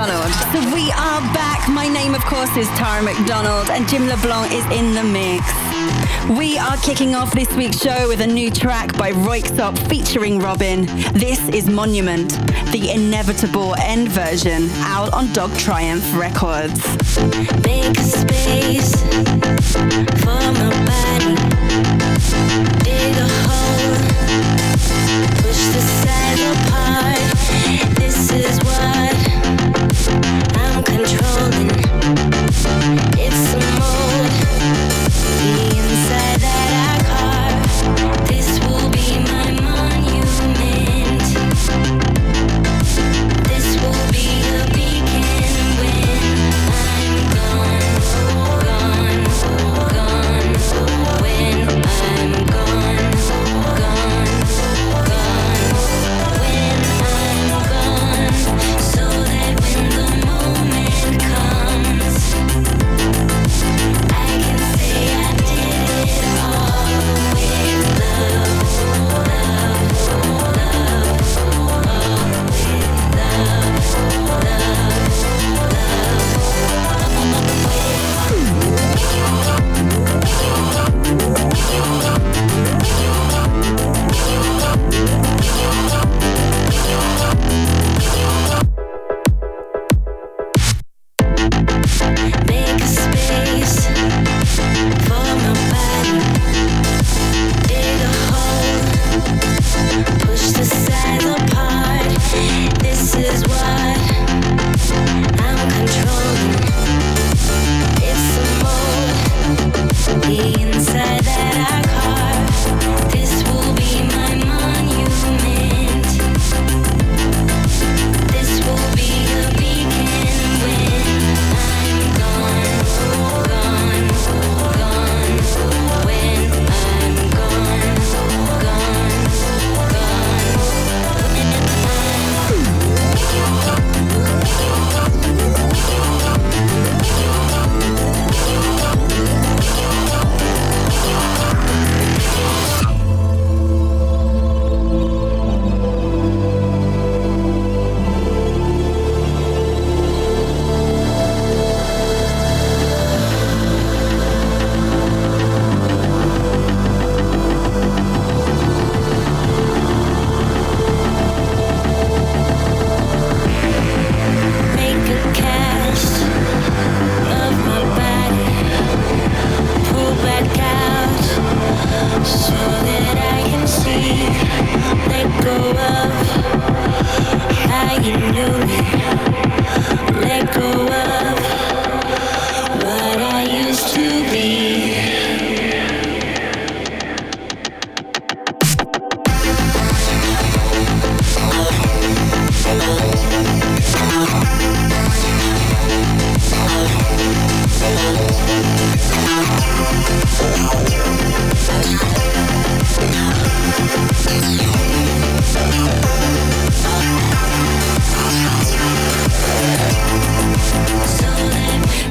McDonald. So we are back. My name, of course, is Tara McDonald, and Jim LeBlanc is in the mix. We are kicking off this week's show with a new track by Röyksopp featuring Robyn. This is Monument, the inevitable end version, out on Dog Triumph Records. Space for my body. Dig a hole, push the sides apart.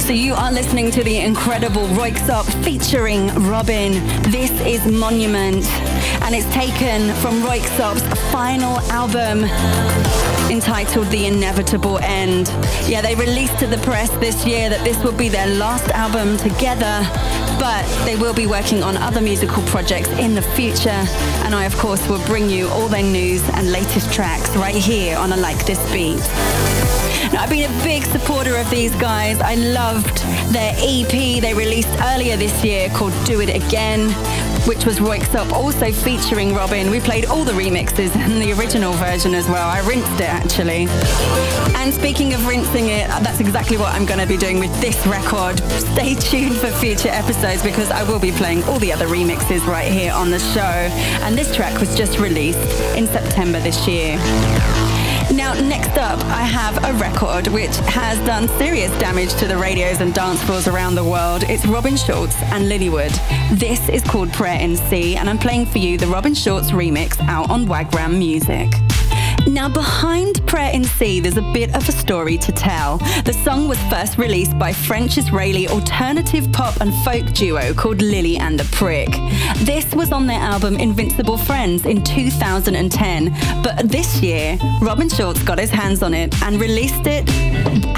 So you are listening to the incredible Röyksopp featuring Robyn. This is Monument, and it's taken from Röyksopp's final album entitled The Inevitable End. Yeah, they released to the press this year that this will be their last album together, but they will be working on other musical projects in the future. And I, of course, will bring you all their news and latest tracks right here on a Like This Beat. I've been a big supporter of these guys. I loved their EP they released earlier this year called Do It Again, which was Röyksopp also featuring Robyn. We played all the remixes and the original version as well. I rinsed it actually. And speaking of rinsing it, that's exactly what I'm going to be doing with this record. Stay tuned for future episodes because I will be playing all the other remixes right here on the show. And this track was just released in September this year. Now, next up, I have a record which has done serious damage to the radios and dance floors around the world. It's Robin Schulz and Lilly Wood. This is called Prayer in C, and I'm playing for you the Robin Schulz remix out on Wagram Music. Now, behind Prayer in C, there's a bit of a story to tell. The song was first released by French Israeli alternative pop and folk duo called Lily and the Prick. This was on their album Invincible Friends in 2010, but this year, Robin Schulz got his hands on it and released it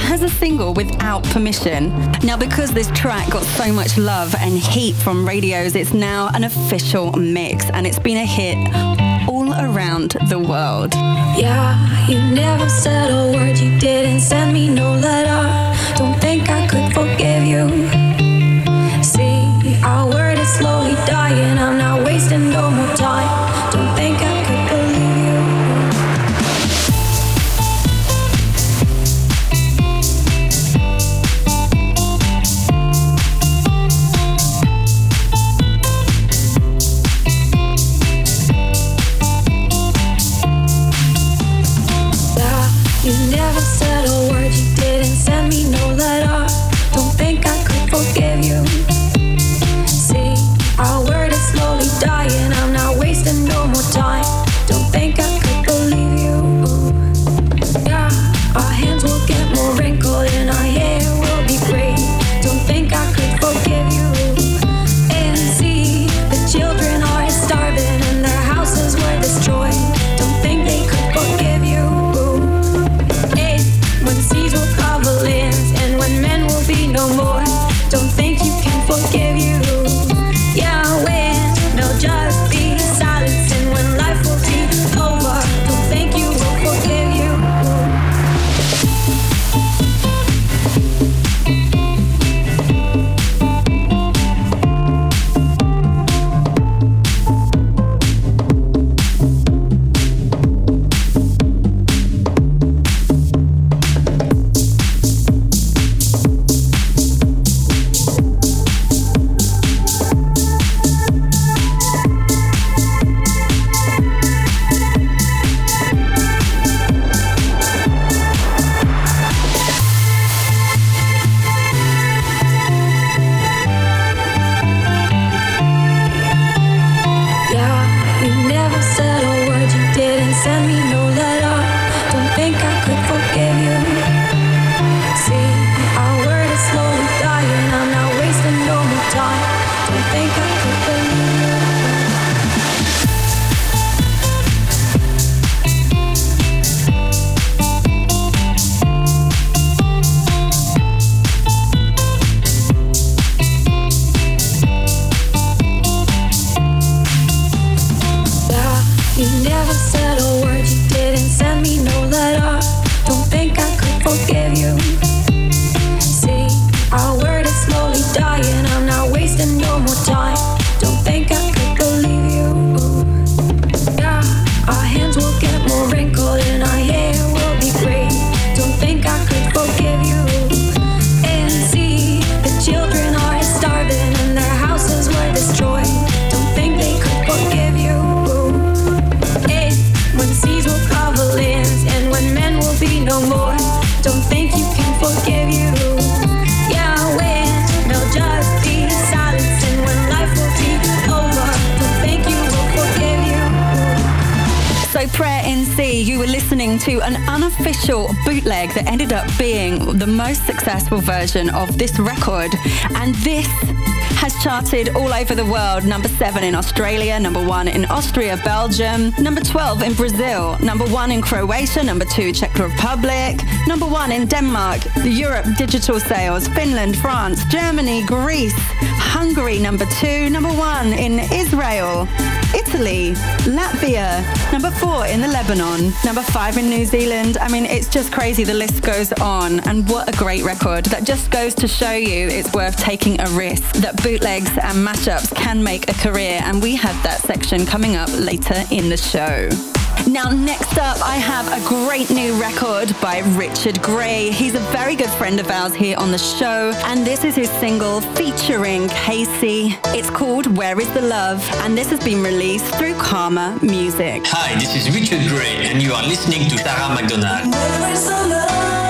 as a single without permission. Now, because this track got so much love and heat from radios, it's now an official mix and it's been a hit around the world. Yeah, you never said a word, you didn't send me no letter. Don't think I could forgive you. See, our word is slowly dying, I'm version of this record. And this has charted all over the world. Number seven in Australia, number one in Austria, Belgium, number 12 in Brazil, number one in Croatia, number two Czech Republic, number one in Denmark, Europe digital sales, Finland, France, Germany, Greece, Hungary, number two, number one in Israel, Italy, Latvia, number four in the Lebanon, number five in New Zealand. I mean, it's just crazy. The list goes on. And what a great record. That just goes to show you it's worth taking a risk, that bootlegs and mashups can make a career. And we have that section coming up later in the show. Now, next up, I have a great new record by Richard Grey. He's a very good friend of ours here on the show, and this is his single featuring Casey. It's called Where is the Love, and this has been released through Karma Music. Hi, this is Richard Grey, and you are listening to Sarah McDonald.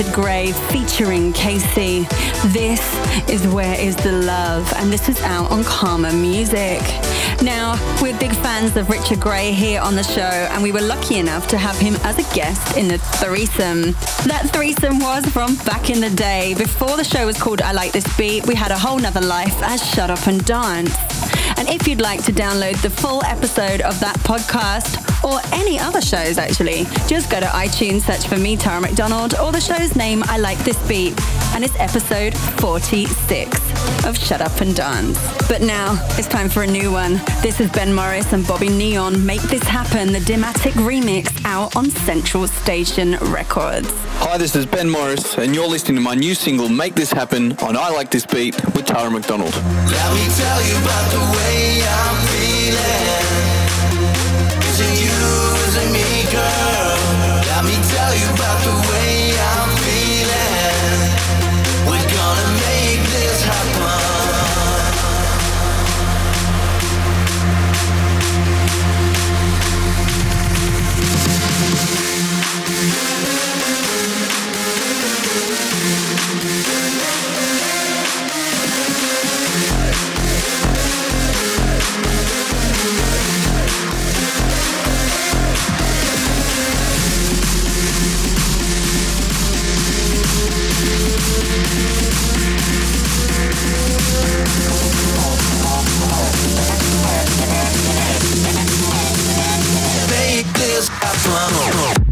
Richard Grey featuring Casey. This is Where Is the Love, and this is out on Karma Music. Now, we're big fans of Richard Grey here on the show, and we were lucky enough to have him as a guest in the threesome. That threesome was from back in the day. Before the show was called I Like This Beat, we had a whole nother life as Shut Up and Dance. And if you'd like to download the full episode of that podcast, or any other shows actually, just go to iTunes, search for me, Tara McDonald, or the show's name, I Like This Beat, and it's episode 46 of Shut Up and Dance. But now it's time for a new one. This is Ben Morris and Bobby Neon. Make This Happen, the Dimatik remix out on Central Station Records. Hi, this is Ben Morris, and you're listening to my new single, Make This Happen, on I Like This Beat with Tara McDonald. Let me tell you about the way I'm feeling. Make this happen.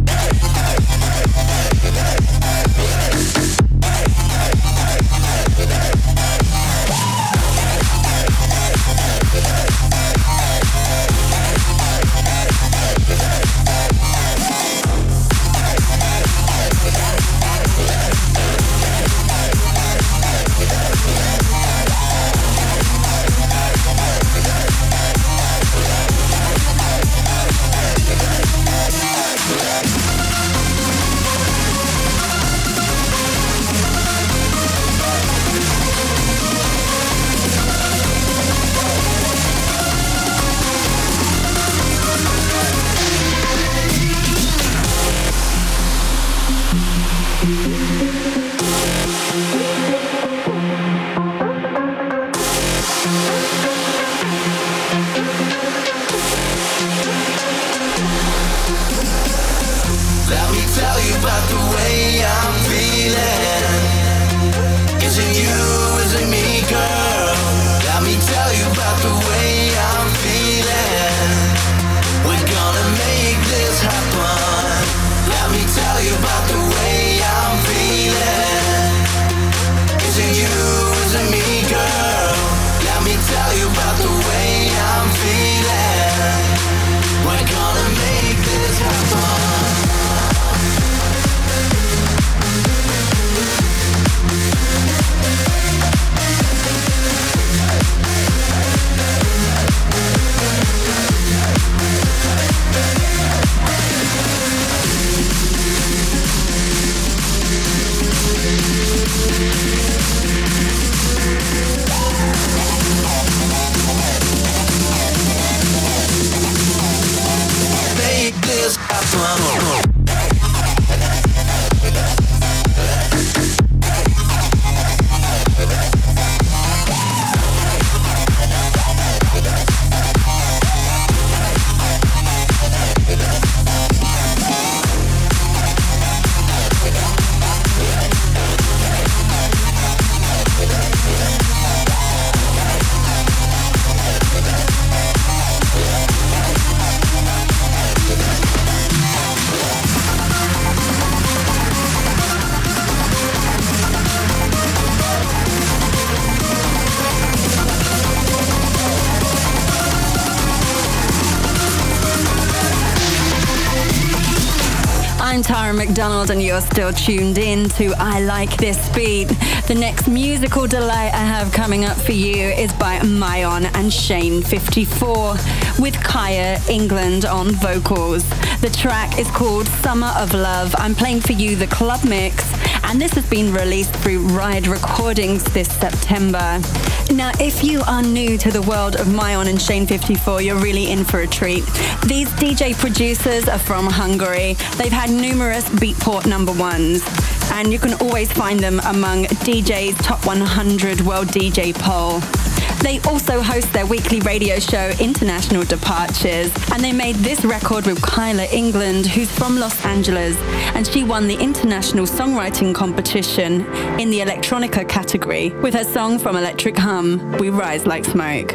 You're still tuned in to I Like This Beat. The next musical delight I have coming up for you is by Myon and Shane 54 with Kyler England on vocals. The track is called Summer of Love. I'm playing for you the club mix, and this has been released through Ride Recordings this September. Now, if you are new to the world of Myon and Shane 54, you're really in for a treat. These DJ producers are from Hungary. They've had numerous Beatport number ones, and you can always find them among DJ's Top 100 World DJ poll. They also host their weekly radio show, International Departures, and they made this record with Kyler England, who's from Los Angeles, and she won the International Songwriting Competition in the electronica category with her song from Electric Hum, We Rise Like Smoke.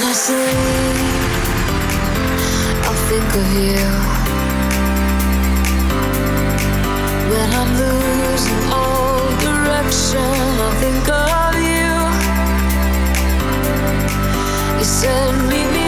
When I sleep, I'll think of you. When I'm losing all direction, I'll think of you. You said me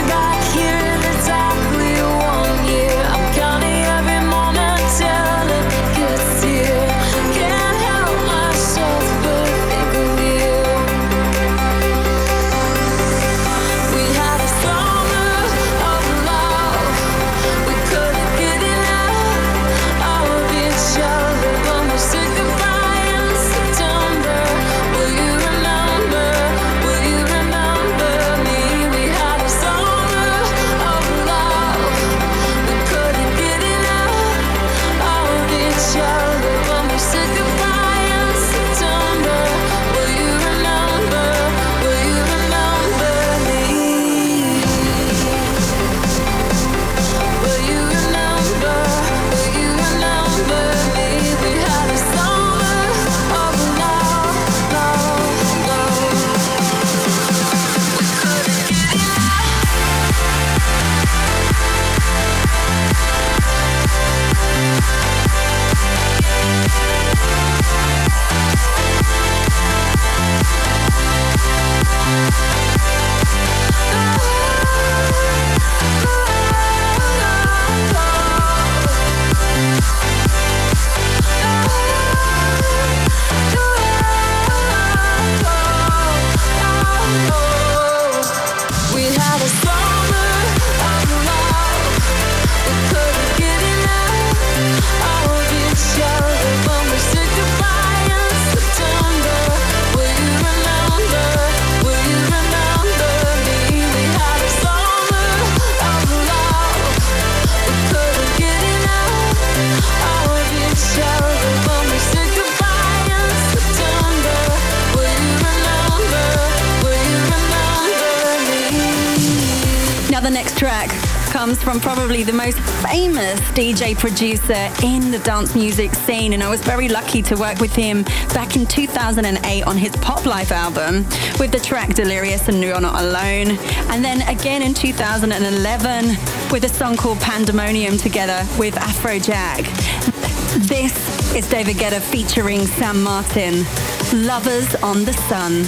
from probably the most famous DJ producer in the dance music scene, and I was very lucky to work with him back in 2008 on his Pop Life album with the track Delirious and You're Not Alone, and then again in 2011 with a song called Pandemonium together with Afrojack. This is David Guetta featuring Sam Martin, Lovers on the Sun,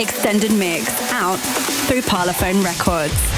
extended mix out through Parlophone Records.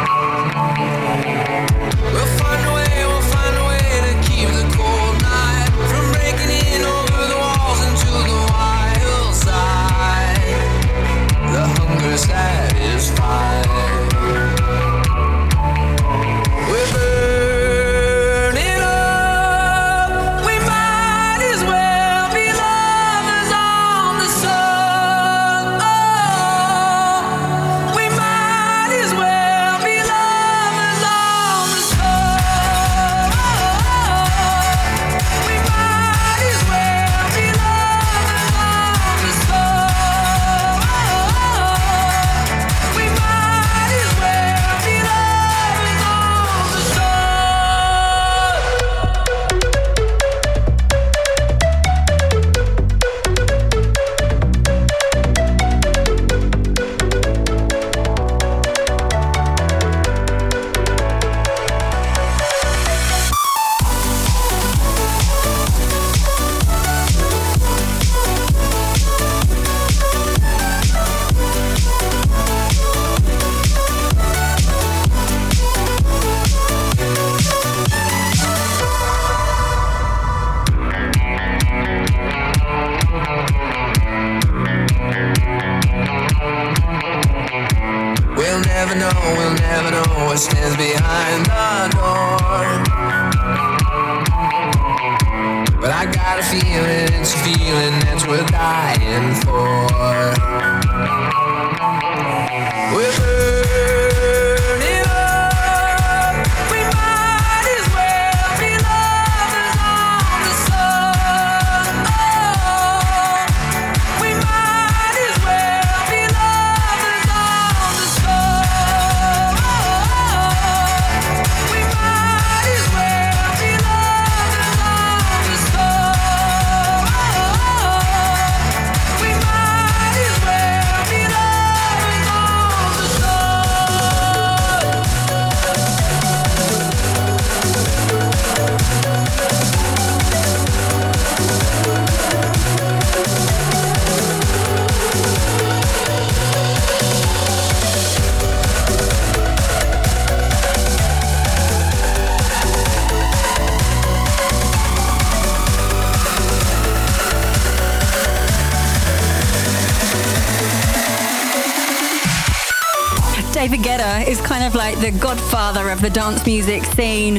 David Guetta is kind of like the godfather of the dance music scene.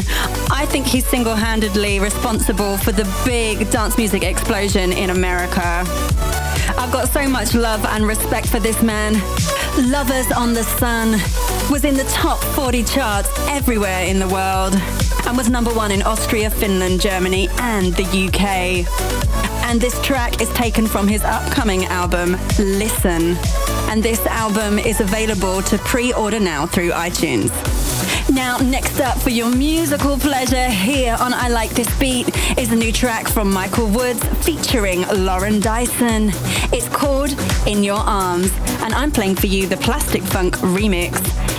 I think he's single handedly responsible for the big dance music explosion in America. I've got so much love and respect for this man. Lovers on the Sun was in the top 40 charts everywhere in the world and was number one in Austria, Finland, Germany, and the UK. And this track is taken from his upcoming album, Listen. And this album is available to pre order now through iTunes. Now, next up for your musical pleasure here on I Like This Beat is a new track from Michael Woods featuring Lauren Dyson. It's called In Your Arms, and I'm playing for you the Plastic Funk remix.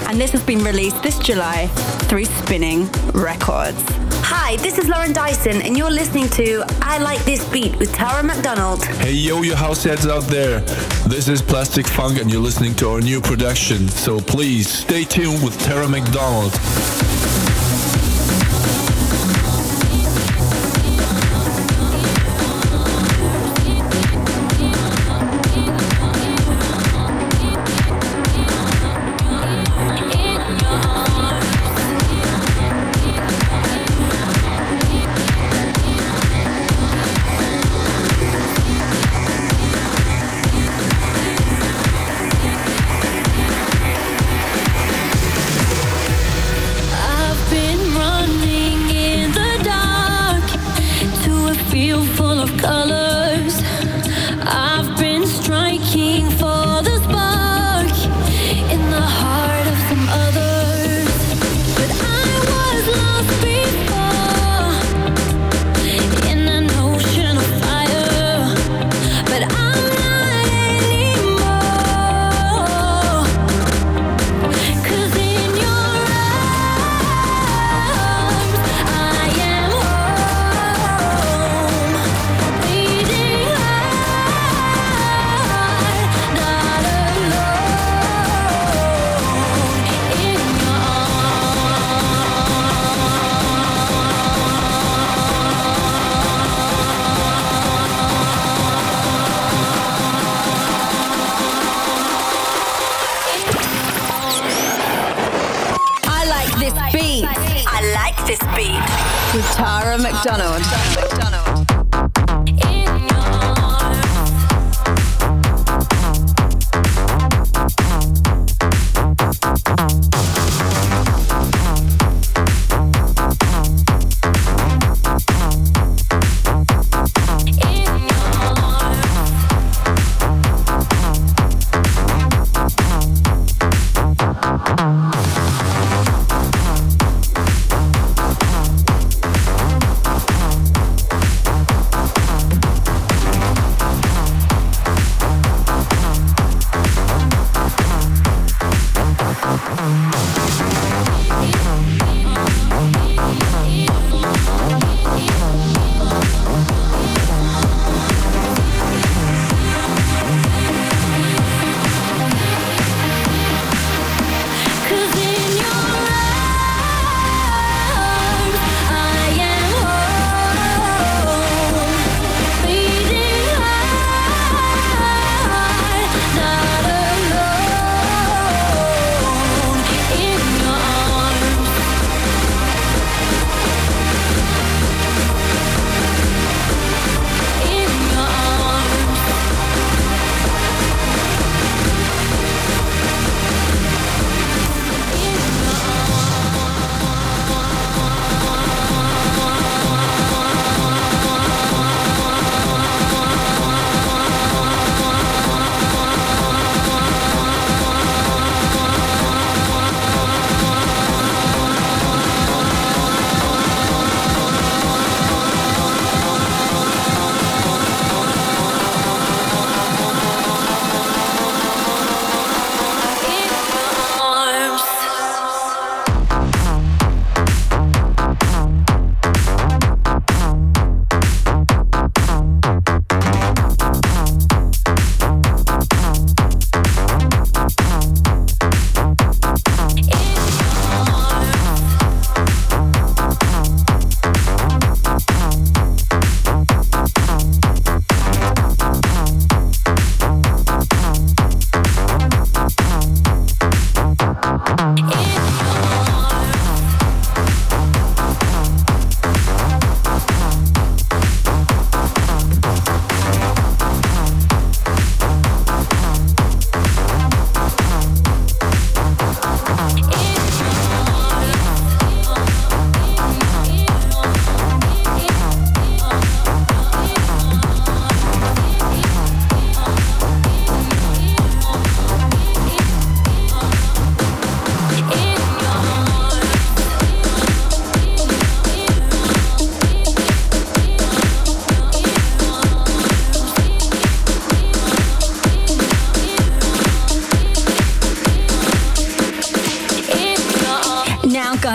And this has been released this July through Spinnin' Records. Hi, this is Lauren Dyson, and you're listening to I Like This Beat with Tara McDonald. Hey yo, you house heads out there. This is Plastic Funk and you're listening to our new production. So please stay tuned with Tara McDonald.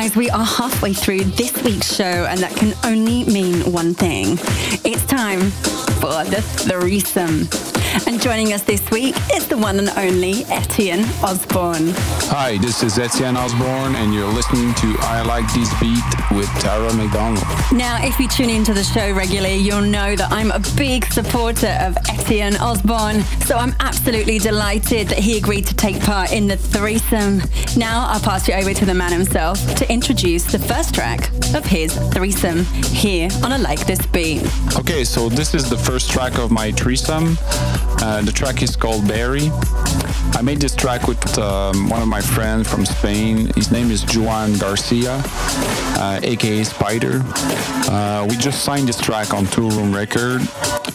Guys, we are halfway through this week's show, and that can only mean one thing. It's time for the threesome. And joining us this week is the one and only Etienne Ozborne. Hi, this is Etienne Ozborne, and you're listening to I Like This Beat with Tara McDonald. Now, if you tune into the show regularly, you'll know that I'm a big supporter of Etienne Ozborne. So I'm absolutely delighted that he agreed to take part in the threesome. Now I'll pass you over to the man himself to introduce the first track of his threesome here on I Like This Beat. Okay, so this is the first track of my threesome. Uh, the track is called Barry. I made this track with um, one of my friends from Spain. His name is Juan Garcia. uh, aka Spider. Uh, we just signed this track on Toolroom Record,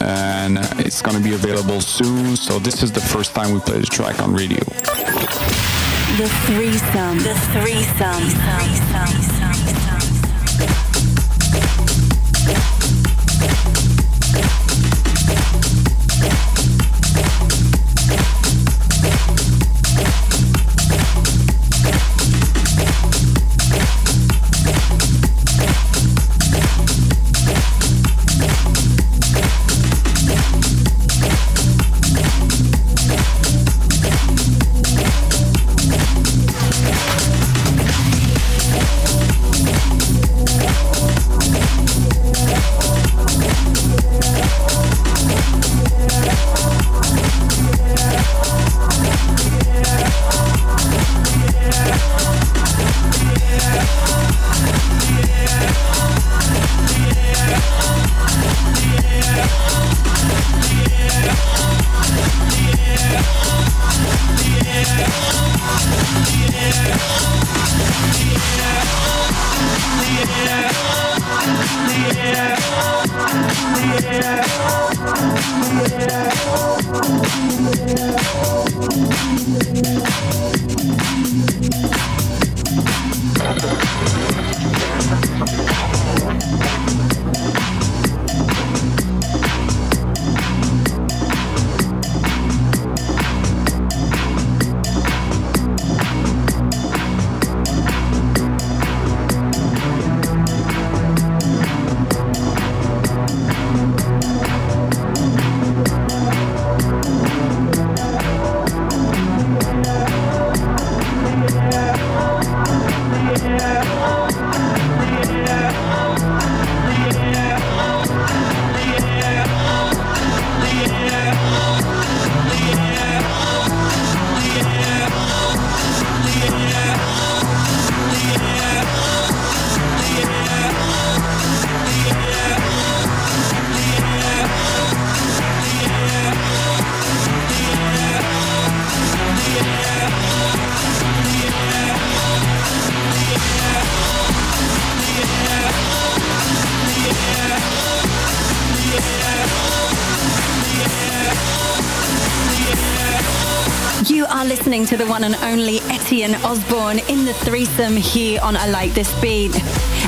and it's going to be available soon. So this is the first time we play the track on radio. The threesome. The threesome. You Thank you. Ozborne in the threesome here on I Like This Beat.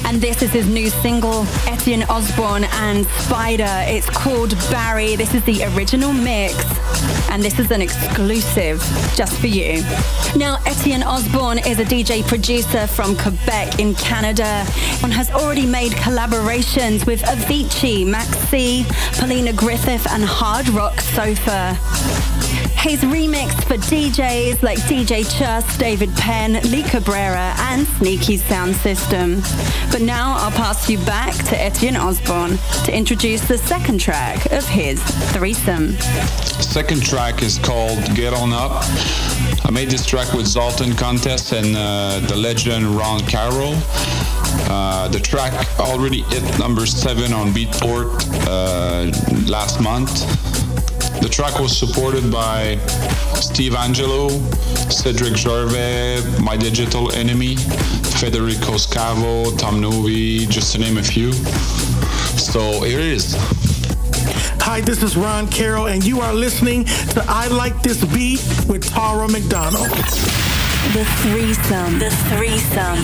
And this is his new single, Etienne Ozborne and Spider. It's called Barry. This is the original mix. And this is an exclusive just for you. Now, Etienne Ozborne is a DJ producer from Quebec in Canada and has already made collaborations with Avicii, Maxi, Polina Griffith, and Hard Rock Sofa. He's remixed for DJs like DJ Chus, David Penn, Lee Cabrera, and Sneaky Sound System. But now I'll pass you back to Etienne Ozborne to introduce the second track of his threesome. Second track is called Get On Up. I made this track with Zoltan Kontes and uh, the legend Ron Carroll. Uh, the track already hit number seven on Beatport uh, last month. The track was supported by Steve Angello, Cedric Gervais, My Digital Enemy, Federico Scavo, Tom Novy, just to name a few. So here it is. Hi, this is Ron Carroll, and you are listening to I Like This Beat with Tara McDonald. The threesome. The threesome.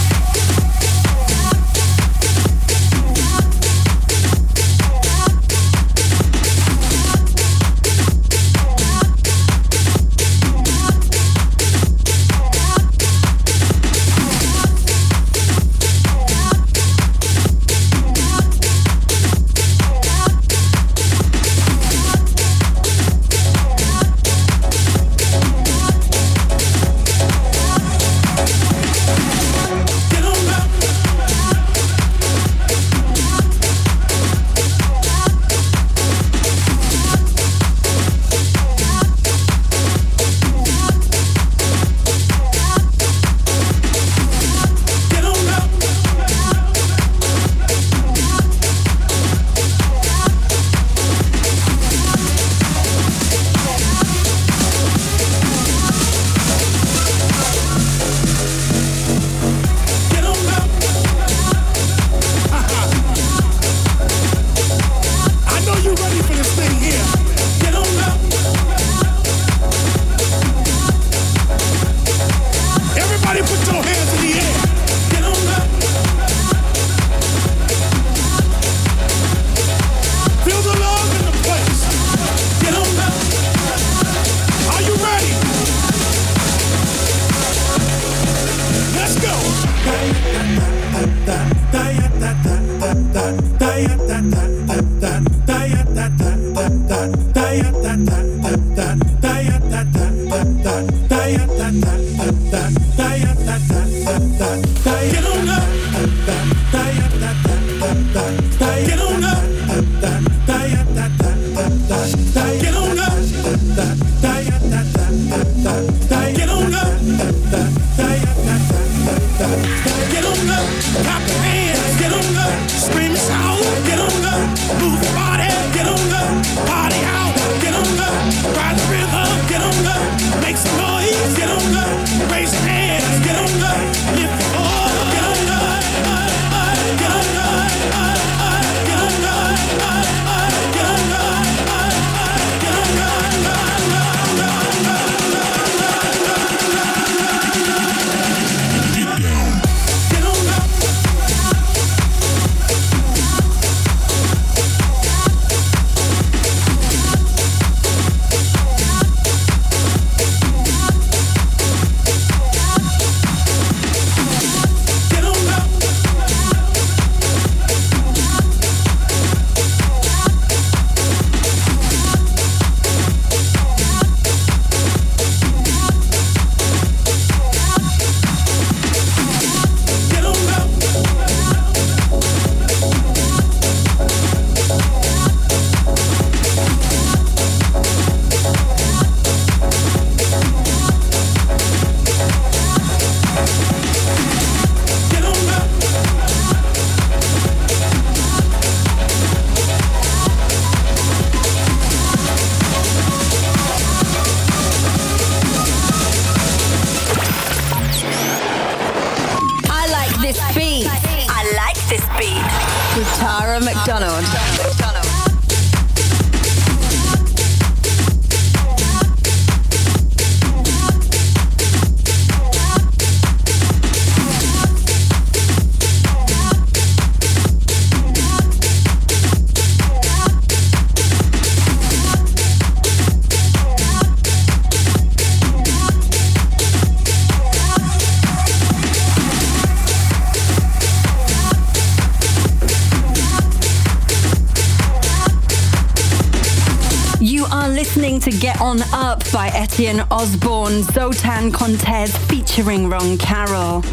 You are listening to Get On Up by Etienne Ozborne, Zoltan Kontes featuring Ron Carroll.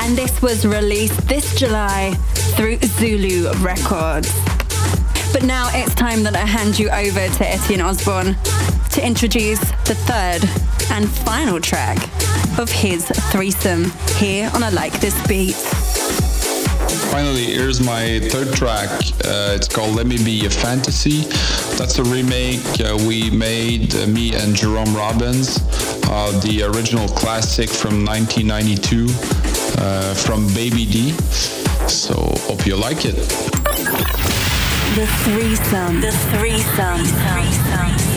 And this was released this July through Zulu Records. But now it's time that I hand you over to Etienne Ozborne to introduce the third and final track of his threesome here on I Like This Beat. Finally, here's my third track. Uh, it's called Let Me Be a Fantasy. That's a remake uh, we made, uh, me and Jerome Robbins, of the original classic from 1992 uh, from Baby D. So, hope you like it. The threesome. The threesome. Let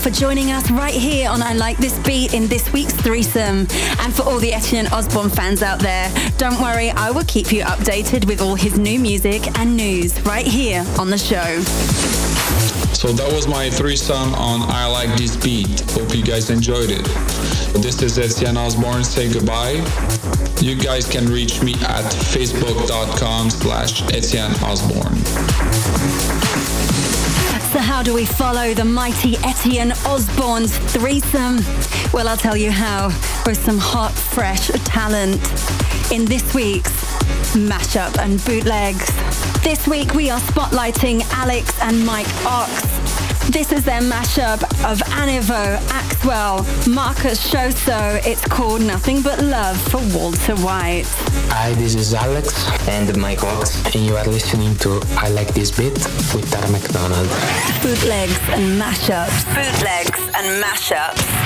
for joining us right here on I Like This Beat in this week's threesome. And for all the Etienne Ozborne fans out there, don't worry, I will keep you updated with all his new music and news right here on the show. So that was my threesome on I Like This Beat. Hope you guys enjoyed it. This is Etienne Ozborne. Say goodbye. You guys can reach me at facebook.com slash Etienne Ozborne. How do we follow the mighty Etienne Ozborne's threesome? Well, I'll tell you how with some hot, fresh talent in this week's mashup and bootlegs. This week we are spotlighting Alex and Mike Ox. This is their mashup of Anivo, Axwell, Marcus Schossow. It's called Nothing But Love for Walter White. Hi, this is Alex and Mike Ox, and you are listening to I Like This Beat with Tara McDonald. Bootlegs and mashups. Bootlegs and mashups.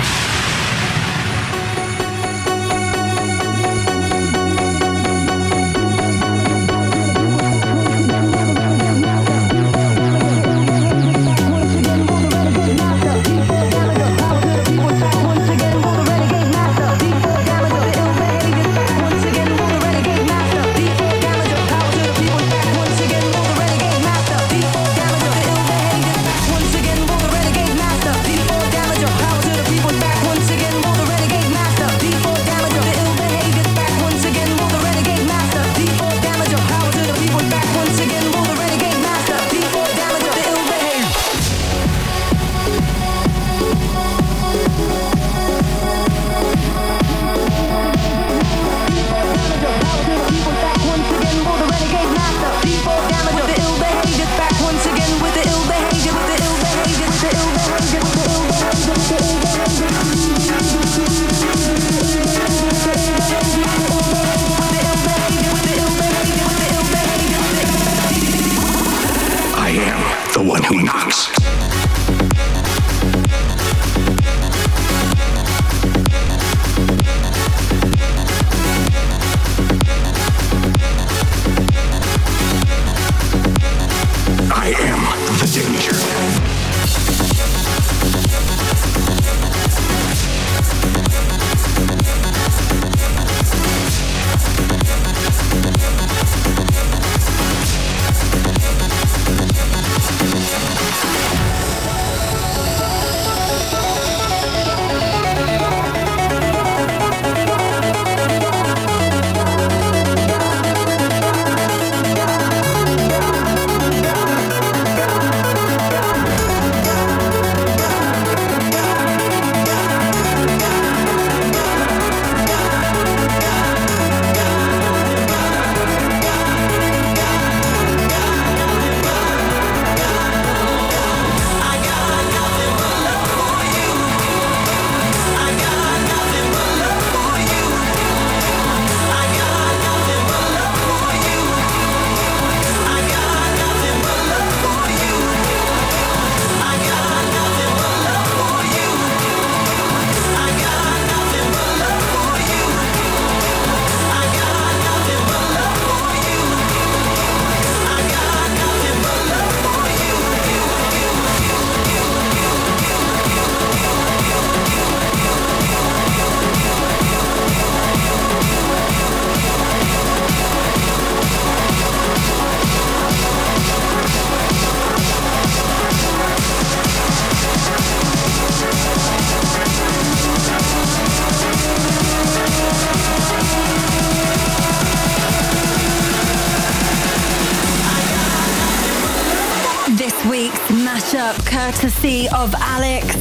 Courtesy of Alex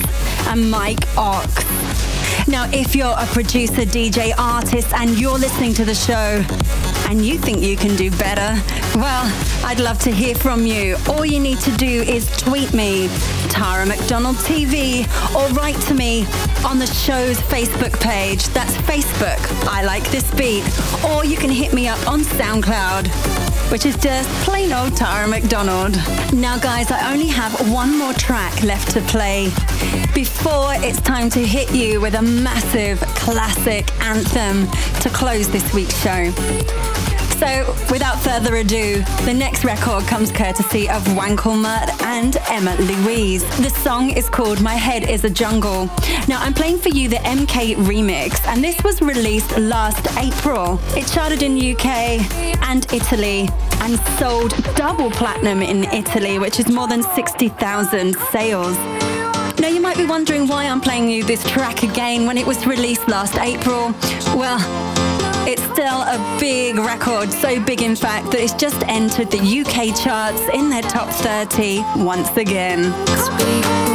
and Mike Ox. Now, if you're a producer, DJ, artist, and you're listening to the show and you think you can do better, well, I'd love to hear from you. All you need to do is tweet me, Tara McDonald TV, or write to me on the show's Facebook page. That's Facebook, I Like This Beat. Or you can hit me up on SoundCloud which is just plain old Tara McDonald. Now, guys, I only have one more track left to play before it's time to hit you with a massive classic anthem to close this week's show. So, without further ado, the next record comes courtesy of Wankelmut and Emma Louise. The song is called My Head is a Jungle. Now, I'm playing for you the MK remix, and this was released last April. It charted in UK and Italy and sold double platinum in Italy, which is more than 60,000 sales. Now, you might be wondering why I'm playing you this track again when it was released last April. Well, it's still a big record, so big in fact that it's just entered the UK charts in their top 30 once again.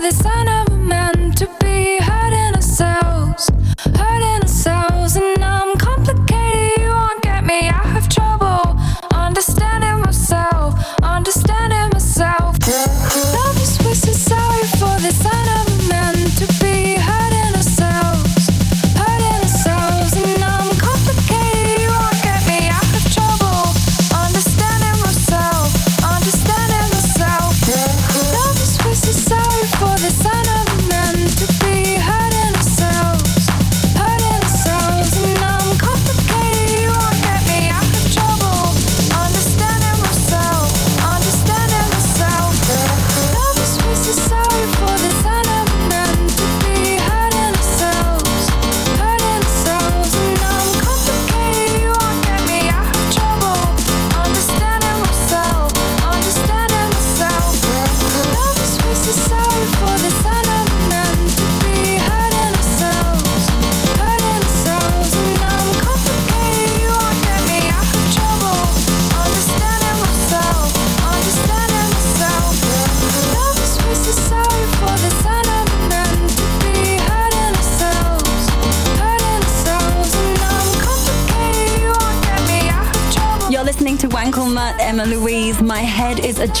the sun of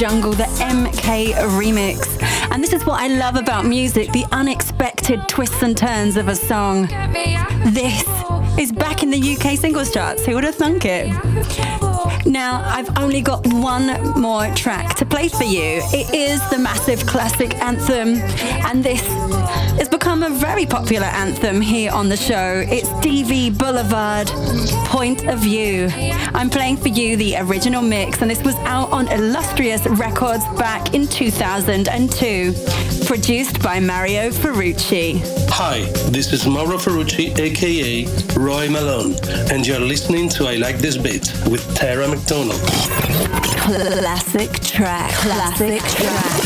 Jungle, the MK remix. And this is what I love about music the unexpected twists and turns of a song. This is back in the UK singles charts. Who would have thunk it? Now, I've only got one more track to play for you. It is the massive classic anthem, and this has become a very popular anthem here on the show. It's DB Boulevard, Point of View. I'm playing for you the original mix, and this was out on Illustrious Records back in 2002, produced by Mario Ferrucci. Hi, this is Mauro Ferrucci, aka Roy Malone, and you're listening to I Like This Beat with Tara McDonald. Classic track. Classic track.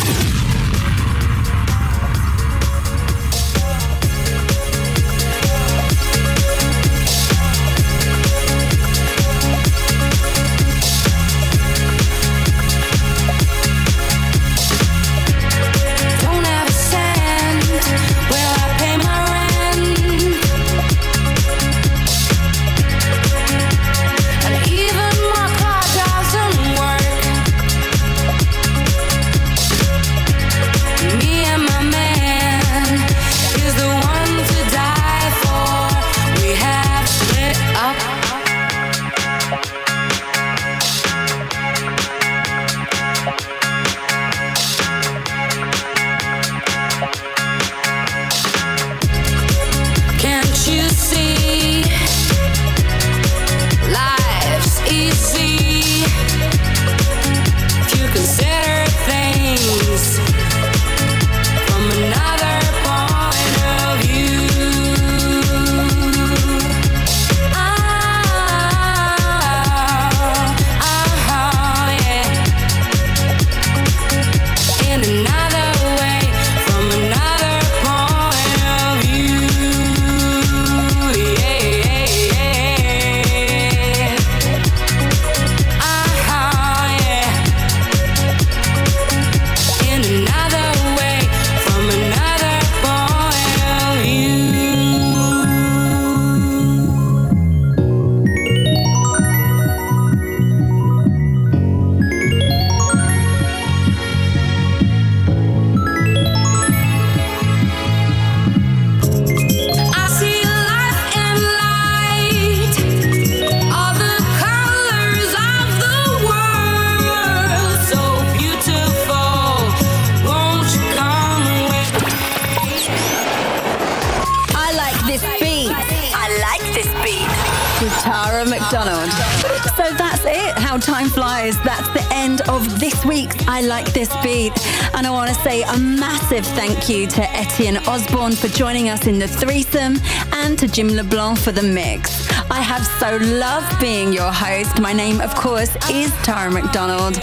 I Like This Beat. And I want to say a massive thank you to Etienne Ozborne for joining us in the threesome and to Jim LeBlanc for the mix. I have so loved being your host. My name, of course, is Tara McDonald.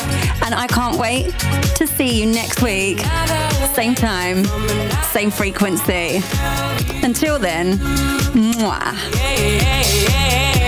And I can't wait to see you next week. Same time, same frequency. Until then, mwah.